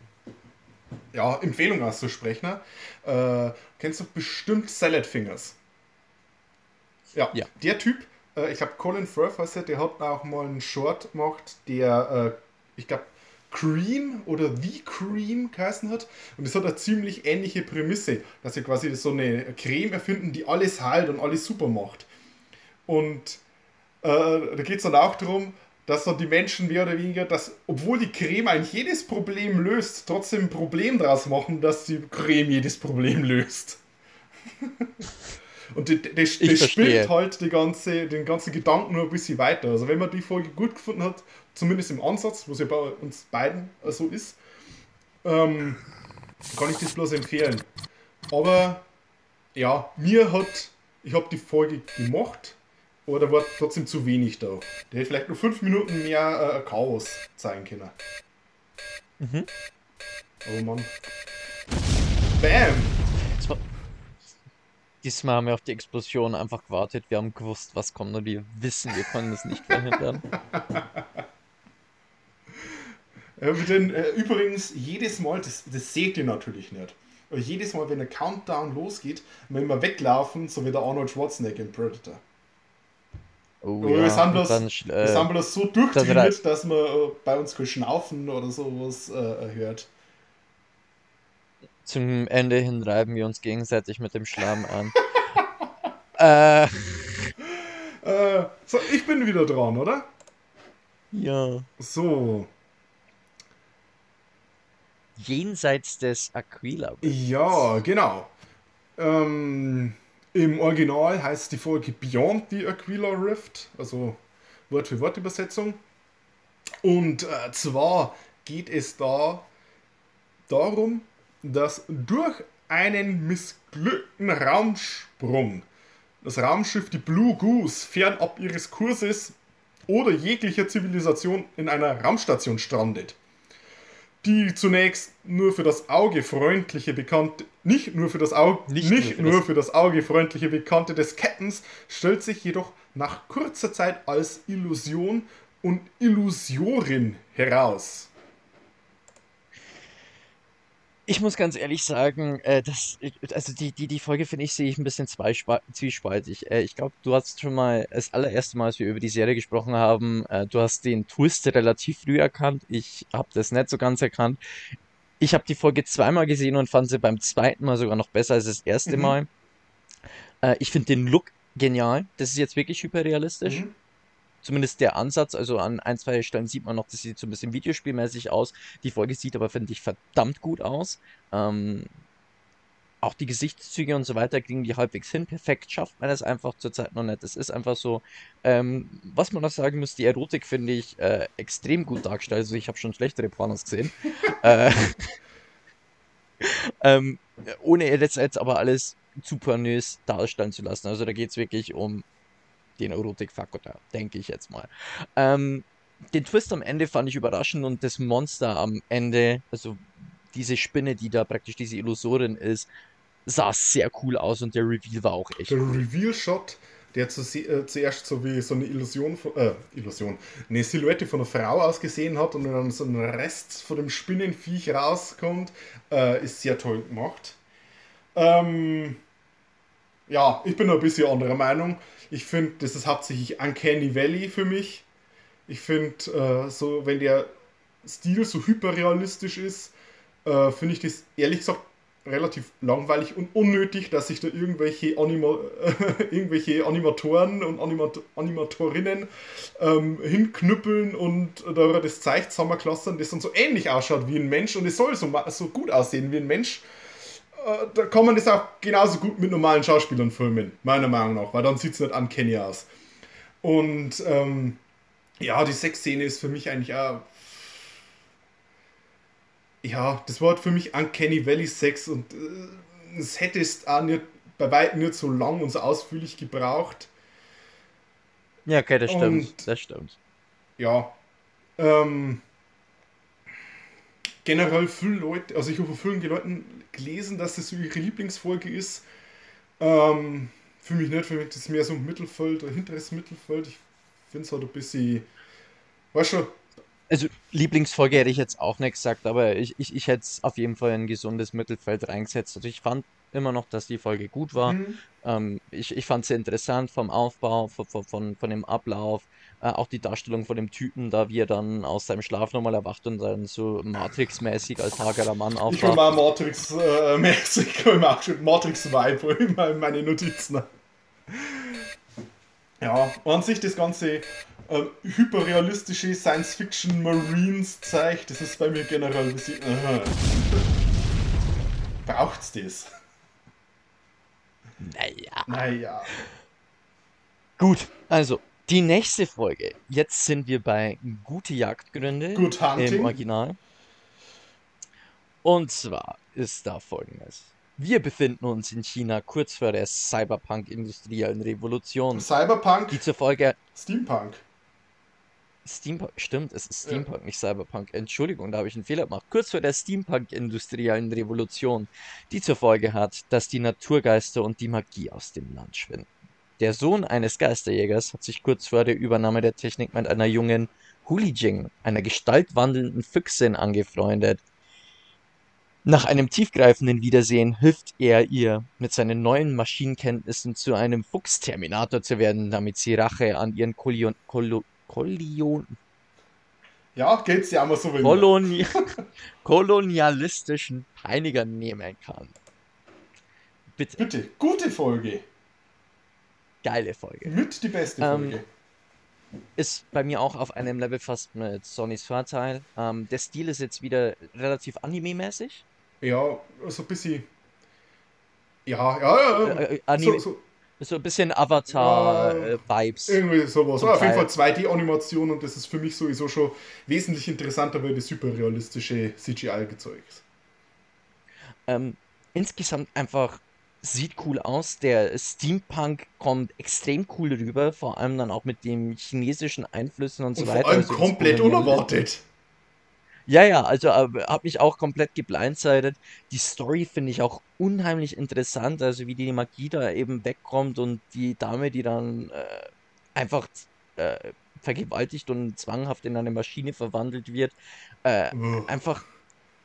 ja, Empfehlung auszusprechen, äh, kennst du bestimmt Salad Fingers. Ja, Ja. der Typ, äh, ich glaube Colin Firth heißt er, der hat auch mal einen Short gemacht, der, äh, ich glaube, Cream oder The Cream geheißen hat. Und das hat eine ziemlich ähnliche Prämisse, dass sie quasi so eine Creme erfinden, die alles heilt und alles super macht. Und äh, da geht es dann auch darum, dass dann die Menschen mehr oder weniger, dass, obwohl die Creme eigentlich jedes Problem löst, trotzdem ein Problem daraus machen, dass die Creme jedes Problem löst. Und das, spinnt halt die ganze, den ganzen Gedanken nur ein bisschen weiter. Also wenn man die Folge gut gefunden hat, zumindest im Ansatz, was ja bei uns beiden so ist, ähm, kann ich das bloß empfehlen. Aber ja, mir hat, ich habe die Folge gemacht, aber da war trotzdem zu wenig da. Der hätte vielleicht nur fünf Minuten mehr äh, Chaos zeigen können. Mhm. Oh Mann. Bam! War- Diesmal haben wir auf die Explosion einfach gewartet. Wir haben gewusst, was kommt und wir wissen, wir können es nicht verhindern. Äh, denn, äh, übrigens, jedes Mal, das, das seht ihr natürlich nicht. Aber jedes Mal, wenn der Countdown losgeht, wenn wir weglaufen, so wie der Arnold Schwarzenegger im Predator. Oh Aber wir, sind bloß, dann wir sind äh, bloß so durchtrainiert, dass man äh, bei uns kein Schnaufen oder sowas äh, hört. zum Ende hin reiben wir uns gegenseitig mit dem Schlamm an. äh, Äh, so, ich bin wieder dran, oder? ja. So, Jenseits des Aquila. ja, genau. Ähm, Im Original heißt die Folge Beyond the Aquila Rift, also Wort für Wort Übersetzung. Und äh, zwar geht es da darum, dass durch einen missglückten Raumsprung das Raumschiff die Blue Goose fernab ihres Kurses oder jeglicher Zivilisation in einer Raumstation strandet. Die zunächst nur für das Auge freundliche Bekannte, nicht nur für das Auge, Nicht nicht, nur für nur das- für das Auge freundliche Bekannte des Captains, stellt sich jedoch nach kurzer Zeit als Illusion und Illusorin heraus. Ich muss ganz ehrlich sagen, äh, das, also die, die, die Folge finde ich, sehe ich ein bisschen zwiespaltig. Äh, ich glaube, du hast schon mal das allererste Mal, als wir über die Serie gesprochen haben, äh, du hast den Twist relativ früh erkannt. Ich habe das nicht so ganz erkannt. Ich habe die Folge zweimal gesehen und fand sie beim zweiten Mal sogar noch besser als das erste Mhm. Mal. Äh, ich finde den Look genial. Das ist jetzt wirklich hyperrealistisch Mhm. Zumindest der Ansatz, also an ein, zwei Stellen sieht man noch, das sieht so ein bisschen videospielmäßig aus. Die Folge sieht aber, finde ich, verdammt gut aus. Ähm, auch die Gesichtszüge und so weiter kriegen die halbwegs hin. Perfekt schafft man es einfach zurzeit noch nicht. Es ist einfach so. Ähm, was man noch sagen muss, die Erotik finde ich äh, extrem gut dargestellt. Also ich habe schon schlechtere Pornos gesehen. äh, ähm, ohne jetzt, jetzt aber alles zu pornös darstellen zu lassen. Also da geht es wirklich um den Erotikfaktor, denke ich jetzt mal. Ähm, den Twist am Ende fand ich überraschend und das Monster am Ende, also diese Spinne, die da praktisch diese Illusorin ist, sah sehr cool aus und der Reveal war auch echt Der cool. Reveal-Shot, der zu, äh, zuerst so wie so eine Illusion, von, äh, Illusion, eine Silhouette von einer Frau ausgesehen hat und dann so ein Rest von dem Spinnenviech rauskommt, äh, ist sehr toll gemacht. Ähm, ja, ich bin ein bisschen anderer Meinung. Ich finde, das ist hauptsächlich Uncanny Valley für mich. Ich finde, äh, so, wenn der Stil so hyperrealistisch ist, äh, finde ich das ehrlich gesagt relativ langweilig und unnötig, dass sich da irgendwelche, Anima irgendwelche Animatoren und Animat Animatorinnen ähm, hinknüppeln und da das Zeich zusammenklastern, das dann so ähnlich ausschaut wie ein Mensch und es soll so, so gut aussehen wie ein Mensch. Äh, da kann man das auch genauso gut mit normalen Schauspielern filmen, meiner Meinung nach, weil dann sieht es nicht uncanny aus. Und ähm, ja, die Sexszene ist für mich eigentlich auch ja, das war halt für mich Uncanny Valley Sex und äh, es hätte es auch nicht, bei weitem nicht so lang und so ausführlich gebraucht. Ja, okay, das stimmt. Und- Das stimmt. Ja. Ähm, generell viele Leute, also ich habe von vielen Leuten gelesen, dass das so ihre Lieblingsfolge ist. Ähm, für mich nicht, für mich ist es mehr so ein Mittelfeld, ein hinteres Mittelfeld. Ich finde es halt ein bisschen, weißt du, Also Lieblingsfolge hätte ich jetzt auch nicht gesagt, aber ich, ich, ich hätte es auf jeden Fall in ein gesundes Mittelfeld reingesetzt. Also ich fand immer noch, dass die Folge gut war. Mhm. Ähm, ich ich fand sie interessant vom Aufbau, von, von, von, von dem Ablauf, äh, auch die Darstellung von dem Typen, da wie er dann aus seinem Schlaf nochmal erwacht und dann so Matrix-mäßig als hagerer Mann Ich will aufwacht. mal Matrix-mäßig, ich will mal schon Matrix-Vibe mal in meine Notizen. Ja, an sich das ganze ähm, hyperrealistische Science-Fiction-Marines zeigt, das ist bei mir generell ein bisschen. Äh, braucht's das? Naja. Naja. Gut, also die nächste Folge. Jetzt sind wir bei Gute Jagdgründe Good im Hunting. Original. Und zwar ist da folgendes. Wir befinden uns in China kurz vor der Cyberpunk-industriellen Revolution, Cyberpunk, die zur Folge Steampunk. Steampunk, stimmt, es ist Ja. Steampunk, nicht Cyberpunk. Entschuldigung, da habe ich einen Fehler gemacht. Kurz vor der Steampunk-industriellen Revolution, die zur Folge hat, dass die Naturgeister und die Magie aus dem Land schwinden. Der Sohn eines Geisterjägers hat sich kurz vor der Übernahme der Technik mit einer jungen Hulijing, einer gestaltwandelnden Füchsin, angefreundet. Nach einem tiefgreifenden Wiedersehen hilft er ihr, mit seinen neuen Maschinenkenntnissen zu einem Fuchsterminator zu werden, damit sie Rache an ihren Kolion, Kolion, Ja, geht's dir einmal so wie mir. Koloni kolonialistischen Peinigern nehmen kann. Bitte, Bitte, gute Folge. Geile Folge. Mit die beste Ähm, Folge. Ist bei mir auch auf einem Level fast mit Sonys Vorteil. Ähm, der Stil ist jetzt wieder relativ anime-mäßig. Ja, so ein bisschen. Ja, ja, ja. ja. Äh, äh, Anime, so, so, so ein bisschen Ja. Avatar-Vibes. irgendwie sowas. Ja, auf jeden Fall Teil. 2D-Animation und das ist für mich sowieso schon wesentlich interessanter, weil das hyperrealistische CGI-Gezeug ist. Ähm, insgesamt einfach sieht cool aus. Der Steampunk kommt extrem cool rüber, vor allem dann auch mit den chinesischen Einflüssen und so Und weiter. vor allem also komplett unerwartet. Ja, ja, also äh, hat mich auch komplett geblindsided. Die Story finde ich auch unheimlich interessant, also wie die Magie da eben wegkommt und die Dame, die dann äh, einfach äh, vergewaltigt und zwanghaft in eine Maschine verwandelt wird. Äh, einfach,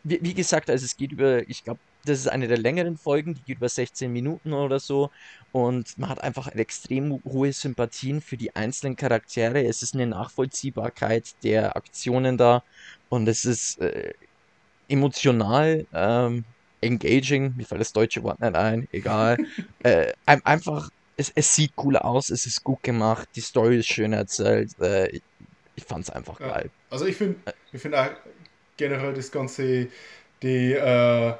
wie, wie gesagt, also es geht über, ich glaube, das ist eine der längeren Folgen, die geht über 16 Minuten oder so. Und man hat einfach extrem hohe Sympathien für die einzelnen Charaktere. Es ist eine Nachvollziehbarkeit der Aktionen da. Und es ist äh, emotional, ähm, engaging, mir fällt das deutsche Wort nicht ein, egal. äh, ein- einfach, es, es sieht cool aus, es ist gut gemacht, die Story ist schön erzählt. Äh, ich, ich fand's einfach Ja. geil. Also ich finde ich find auch generell das ganze, die äh,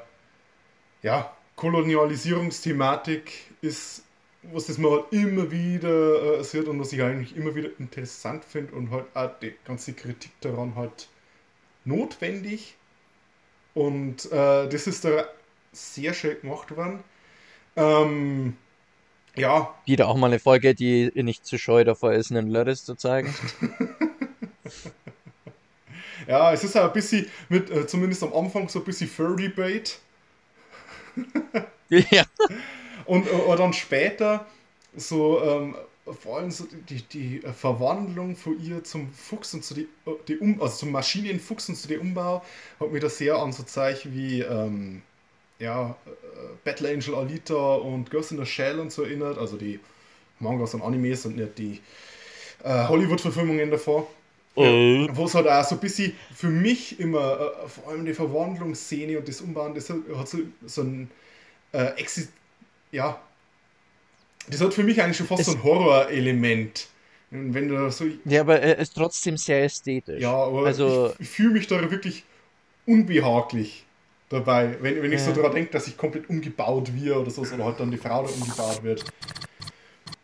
ja, Kolonialisierungsthematik ist, was das man halt immer wieder äh, sieht und was ich eigentlich immer wieder interessant finde und halt auch die ganze Kritik daran halt notwendig. Und äh, das ist da sehr schön gemacht worden. Ähm, ja, Wieder auch mal eine Folge, die nicht zu scheu davor ist, einen Lörres zu zeigen. ja, es ist auch ein bisschen mit, äh, zumindest am Anfang so ein bisschen Furry-Bait. ja. Und äh, dann später so, ähm, vor allem so die, die Verwandlung von ihr zum Fuchs und zu die, äh, die um, also zum Maschinenfuchs und zu dem Umbau hat mich da sehr an so Zeichen wie ähm, ja, äh, Battle Angel Alita und Ghost in the Shell und so erinnert, also die Mangas und Animes und nicht die äh, Hollywood-Verfilmungen davor. Äh, Wo es halt auch so ein bisschen für mich immer, äh, vor allem die Verwandlungsszene und das Umbauen, das hat, hat so, so ein äh, Exi ja, das hat für mich eigentlich schon fast Es- so ein Horrorelement. Wenn du so, ja, aber er ist trotzdem sehr ästhetisch. ja, aber also, ich, ich fühle mich da wirklich unbehaglich dabei, wenn, wenn ich so Ja. daran denke, dass ich komplett umgebaut wird oder so, oder halt dann die Frau da umgebaut wird.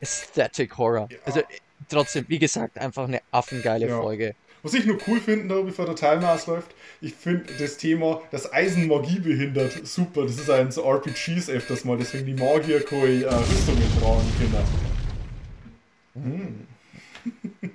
Aesthetic Horror. Ja. Also, äh, trotzdem, wie gesagt, einfach eine affengeile Ja. Folge. Was ich nur cool finde, da, bevor der Timer ausläuft, ich finde das Thema, das Eisen Magie behindert, super. Das ist ein so RPGs öfters mal, deswegen die Magier keine äh, Rüstungen tragen können.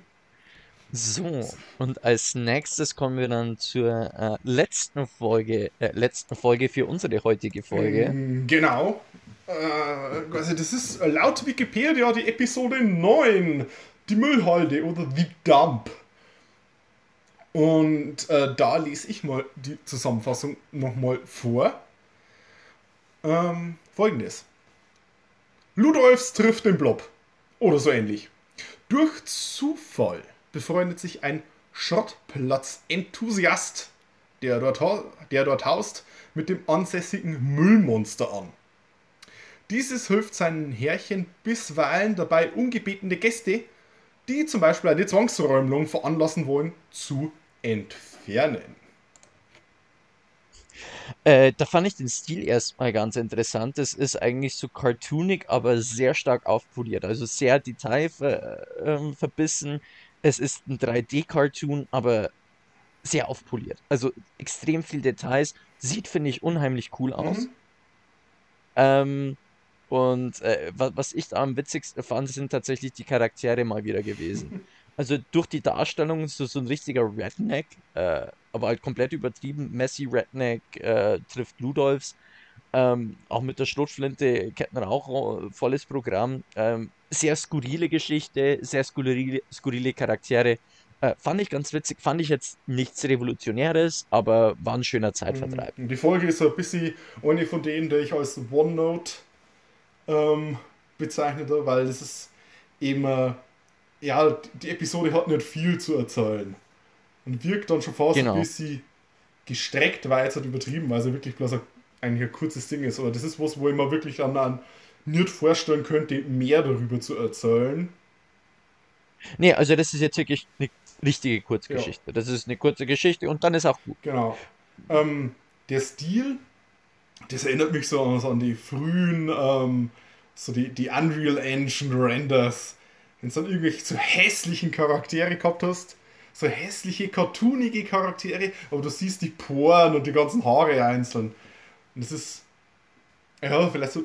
So, und als nächstes kommen wir dann zur äh, letzten Folge, äh, letzten Folge für unsere heutige Folge. Mm, Genau. Äh, also das ist äh, laut Wikipedia die Episode 9, die Müllhalde oder The Dump. Und äh, da lese ich mal die Zusammenfassung nochmal vor. Ähm, folgendes. Ludolfs trifft den Blob. Oder so ähnlich. Durch Zufall befreundet sich ein Schrottplatz-Enthusiast, der dort, der dort haust, mit dem ansässigen Müllmonster an. Dieses hilft seinen Herrchen bisweilen dabei, ungebetene Gäste, die zum Beispiel eine Zwangsräumung veranlassen wollen, zu entfernen. Äh, da fand ich den Stil erstmal ganz interessant. Es ist eigentlich so cartoonig, aber sehr stark aufpoliert. Also sehr detailverbissen. ähm, verbissen. Es ist ein 3D-Cartoon, aber sehr aufpoliert. Also extrem viel Details. Sieht, finde ich, unheimlich cool aus. Mhm. Ähm, und äh, wa- was ich da am witzigsten fand, sind tatsächlich die Charaktere mal wieder gewesen. Also durch die Darstellung ist so ein richtiger Redneck, äh, aber halt komplett übertrieben. Messi Redneck äh, trifft Ludolfs. Ähm, auch mit der Schrotflinte, Kettenrauch, äh, volles Programm. Ähm, sehr skurrile Geschichte, sehr skurrile, skurrile Charaktere. Äh, fand ich ganz witzig, fand ich jetzt nichts Revolutionäres, aber war ein schöner Zeitvertreib. Und Die Folge ist so ein bisschen eine von denen, die ich als OneNote ähm, bezeichnete, weil es ist eben, äh, ja, die Episode hat nicht viel zu erzählen. Und wirkt dann schon fast Genau. ein bisschen gestreckt, weil es halt übertrieben, weil es ja wirklich bloß ein, eigentlich ein kurzes Ding ist. Aber das ist was, wo ich mir wirklich dann, dann nicht vorstellen könnte, mehr darüber zu erzählen. Nee, also das ist jetzt wirklich eine richtige Kurzgeschichte. Das ist eine kurze Geschichte und dann ist auch gut. Genau. Ähm, der Stil, das erinnert mich so an, so an die frühen, ähm, so die, die Unreal Engine Renders. Wenn du dann irgendwelche so hässlichen Charaktere gehabt hast, so hässliche, cartoonige Charaktere, aber du siehst die Poren und die ganzen Haare einzeln. Und das ist, ja, vielleicht so,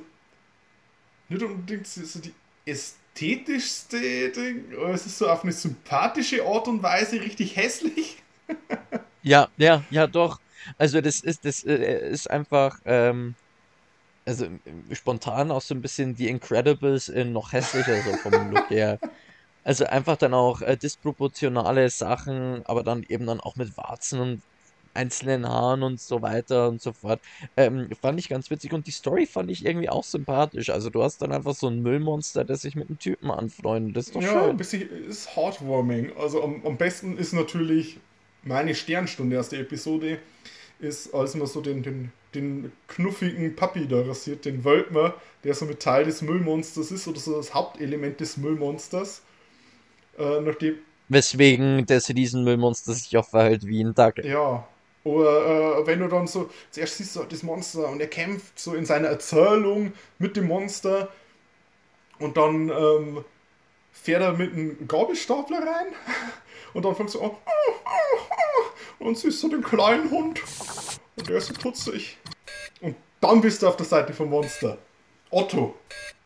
nicht unbedingt so die ästhetischste Ding, aber es ist so auf eine sympathische Art und Weise richtig hässlich. Ja, ja, ja, doch. Also das ist, das äh, ist einfach, ähm, also ähm, spontan auch so ein bisschen die Incredibles in noch hässlicher, so vom Look her. Also einfach dann auch äh, disproportionale Sachen, aber dann eben dann auch mit Warzen und einzelnen Haaren und so weiter und so fort. Ähm, fand ich ganz witzig und die Story fand ich irgendwie auch sympathisch. Also du hast dann einfach so ein Müllmonster, das sich mit einem Typen anfreundet. Das ist doch Ja, ein schön. bisschen ist heartwarming. Also am, am besten ist natürlich meine Sternstunde aus der Episode, ist, als man so den, den, den knuffigen Papi da rasiert, den Wölkmer, der so mit Teil des Müllmonsters ist oder so das Hauptelement des Müllmonsters. Äh, nachdem, Weswegen das Riesenmüllmonster sich auch verhält wie ein Dackel. ja. Oder äh, wenn du dann so, zuerst siehst du halt das Monster und er kämpft so in seiner Erzählung mit dem Monster und dann ähm, fährt er mit einem Gabelstapler rein und dann fängt so an und siehst du den kleinen Hund und der ist so putzig. Und dann bist du auf der Seite vom Monster. Otto.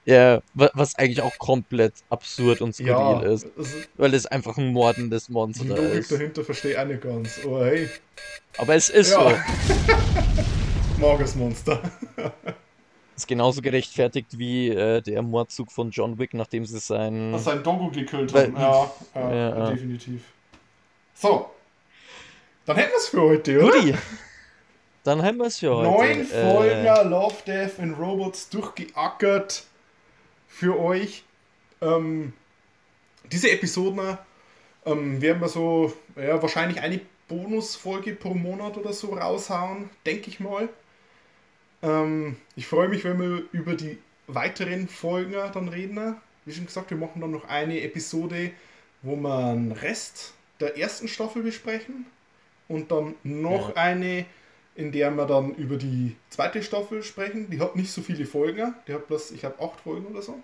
Ja, wa- was eigentlich auch komplett absurd und skurril Ja, ist, also weil es einfach ein mordendes die Monster Logik ist. dahinter verstehe ich auch nicht ganz. Aber hey, Aber es ist Ja. so. mag das Monster. Ist genauso gerechtfertigt wie äh, der Mordzug von John Wick, nachdem sie sein. Dass sein Dogo gekillt haben. Ja, ja, Ja, ja. definitiv. So. Dann hätten wir es für heute, oder? Guti! Dann haben wir es für heute. Neun Äh, Folgen Love, Death and Robots durchgeackert für euch. Ähm, diese Episoden ähm, werden wir so, ja, wahrscheinlich eine Bonusfolge pro Monat oder so raushauen, denke ich mal. Ähm, ich freue mich, wenn wir über die weiteren Folgen dann reden. Wie schon gesagt, wir machen dann noch eine Episode, wo den Rest der ersten Staffel besprechen. Und dann noch Ja. eine, in der wir dann über die zweite Staffel sprechen. Die hat nicht so viele Folgen. Die hat bloß, ich habe acht Folgen oder so.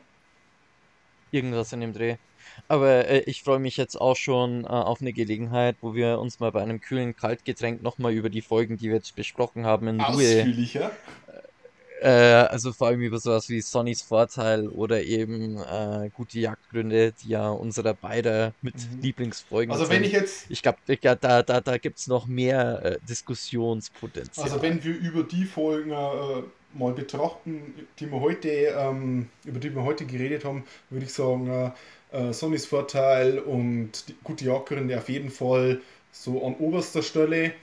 Irgendwas in dem Dreh. Aber äh, ich freue mich jetzt auch schon äh, auf eine Gelegenheit, wo wir uns mal bei einem kühlen Kaltgetränk nochmal über die Folgen, die wir jetzt besprochen haben, in Ruhe. Äh, also vor allem über sowas wie Sonnys Vorteil oder eben äh, gute Jagdgründe, die ja unserer beider mit Mhm. Lieblingsfolgen Also wenn sind. ich jetzt, Ich glaube, da, da, da, gibt es noch mehr äh, Diskussionspotenzial. also wenn wir über die Folgen äh, mal betrachten, die wir heute, ähm, über die wir heute geredet haben, würde ich sagen, äh, äh, Sonnys Vorteil und die gute Jackerin auf jeden Fall so an oberster Stelle.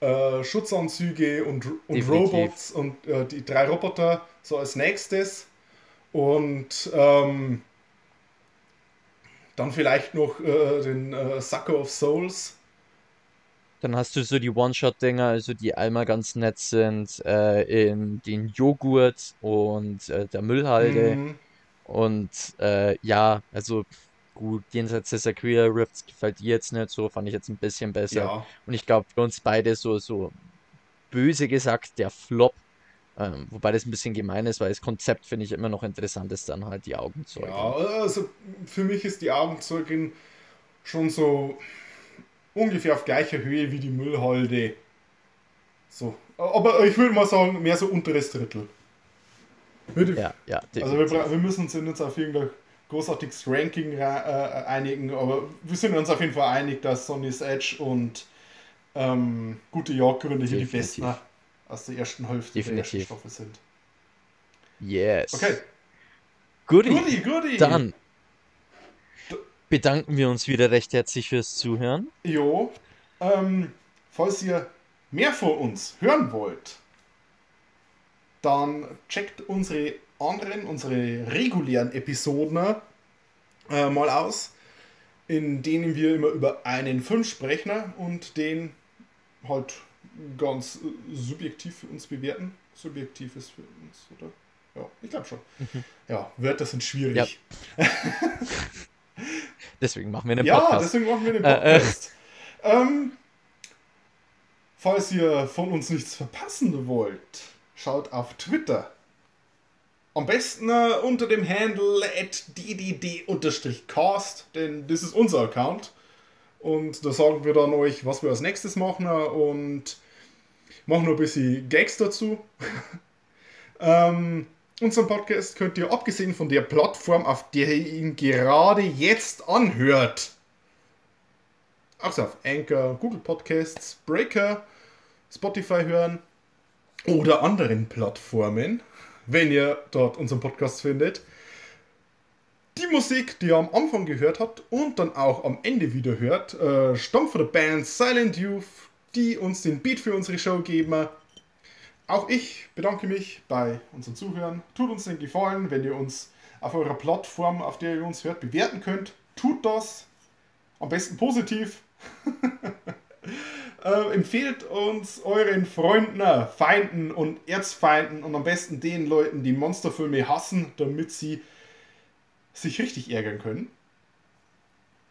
Äh, Schutzanzüge und, und Definitiv. Robots und äh, die drei Roboter so als nächstes. Und ähm, dann vielleicht noch äh, den äh, Sucker of Souls. Dann hast du so die One-Shot-Dinger, also die einmal ganz nett sind, äh, in den Joghurt und der Müllhalde. Mhm. Und ja, also gut, jenseits des Aquila Rifts gefällt dir jetzt nicht so, fand ich jetzt ein bisschen besser. Ja, Und ich glaube, für uns beide so, so böse gesagt, der Flop. Ähm, wobei das ein bisschen gemein ist, weil das Konzept finde ich immer noch interessant ist, dann halt die Augenzeuge. ja, also für mich ist die Augenzeugin schon so ungefähr auf gleicher Höhe wie die Müllhalde. So. Aber ich würde mal sagen, mehr so unteres Drittel. Würde, Ja, ja, Also wir, wir müssen uns nicht auf irgendein großartiges Ranking ra- äh, einigen, aber wir sind uns auf jeden Fall einig, dass Sonny's Edge und ähm, gute Jagdgründe hier die besten aus der ersten Hälfte der ersten Definitiv. Staffel sind. Yes. Okay, Guti. Goodie, Goodie. Dann bedanken wir uns wieder recht herzlich fürs Zuhören. Jo, ähm, falls ihr mehr von uns hören wollt, dann checkt unsere anderen, unsere regulären Episoden äh, mal aus, in denen wir immer über einen Film sprechen und den halt ganz äh, subjektiv für uns bewerten. Subjektiv ist für uns, oder? Ja, ich glaube schon. Ja, Wörter sind schwierig. Deswegen machen wir einen Ja, Podcast. deswegen machen wir den Äh, äh. Podcast. ähm, falls ihr von uns nichts verpassen wollt, schaut auf Twitter. Am besten äh, unter dem Handle at ddd-cast, denn das ist unser Account. Und da sagen wir dann euch, was wir als nächstes machen und machen noch ein bisschen Gags dazu. ähm, unseren Podcast könnt ihr, abgesehen von der Plattform, auf der ihr ihn gerade jetzt anhört, also auf Anchor, Google Podcasts, Breaker, Spotify hören oder anderen Plattformen, wenn ihr dort unseren Podcast findet. Die Musik, die ihr am Anfang gehört habt und dann auch am Ende wieder hört, äh, stammt von der Band Silent Youth, die uns den Beat für unsere Show geben. Auch ich bedanke mich bei unseren Zuhörern. Tut uns den Gefallen, wenn ihr uns auf eurer Plattform, auf der ihr uns hört, bewerten könnt. Tut das. Am besten positiv. äh, empfehlt uns euren Freunden, äh, Feinden und Erzfeinden und am besten den Leuten, die Monsterfilme hassen, damit sie sich richtig ärgern können.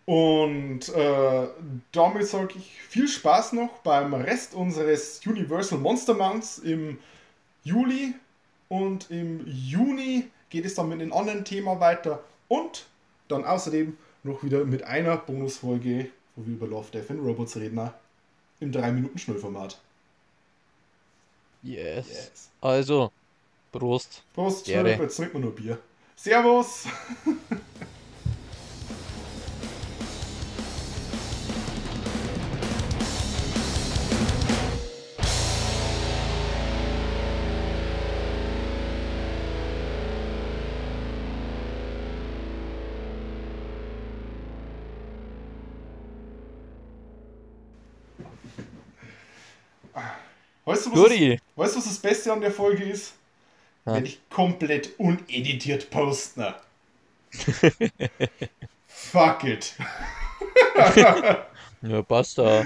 Und äh, damit sage ich viel Spaß noch beim Rest unseres Universal Monster Months im Juli. Und im Juni geht es dann mit einem anderen Thema weiter. Und dann außerdem noch wieder mit einer Bonusfolge, wo wir über Love, Death and Robots reden. Im 3-Minuten-Schnellformat. Yes. Yes. Also, Prost. Prost. Philipp, jetzt trinken wir nur Bier. Servus! Weißt du, was das, weißt du, was das Beste an der Folge ist? Ja. Wenn ich komplett uneditiert poste. Fuck it. Ja, passt da.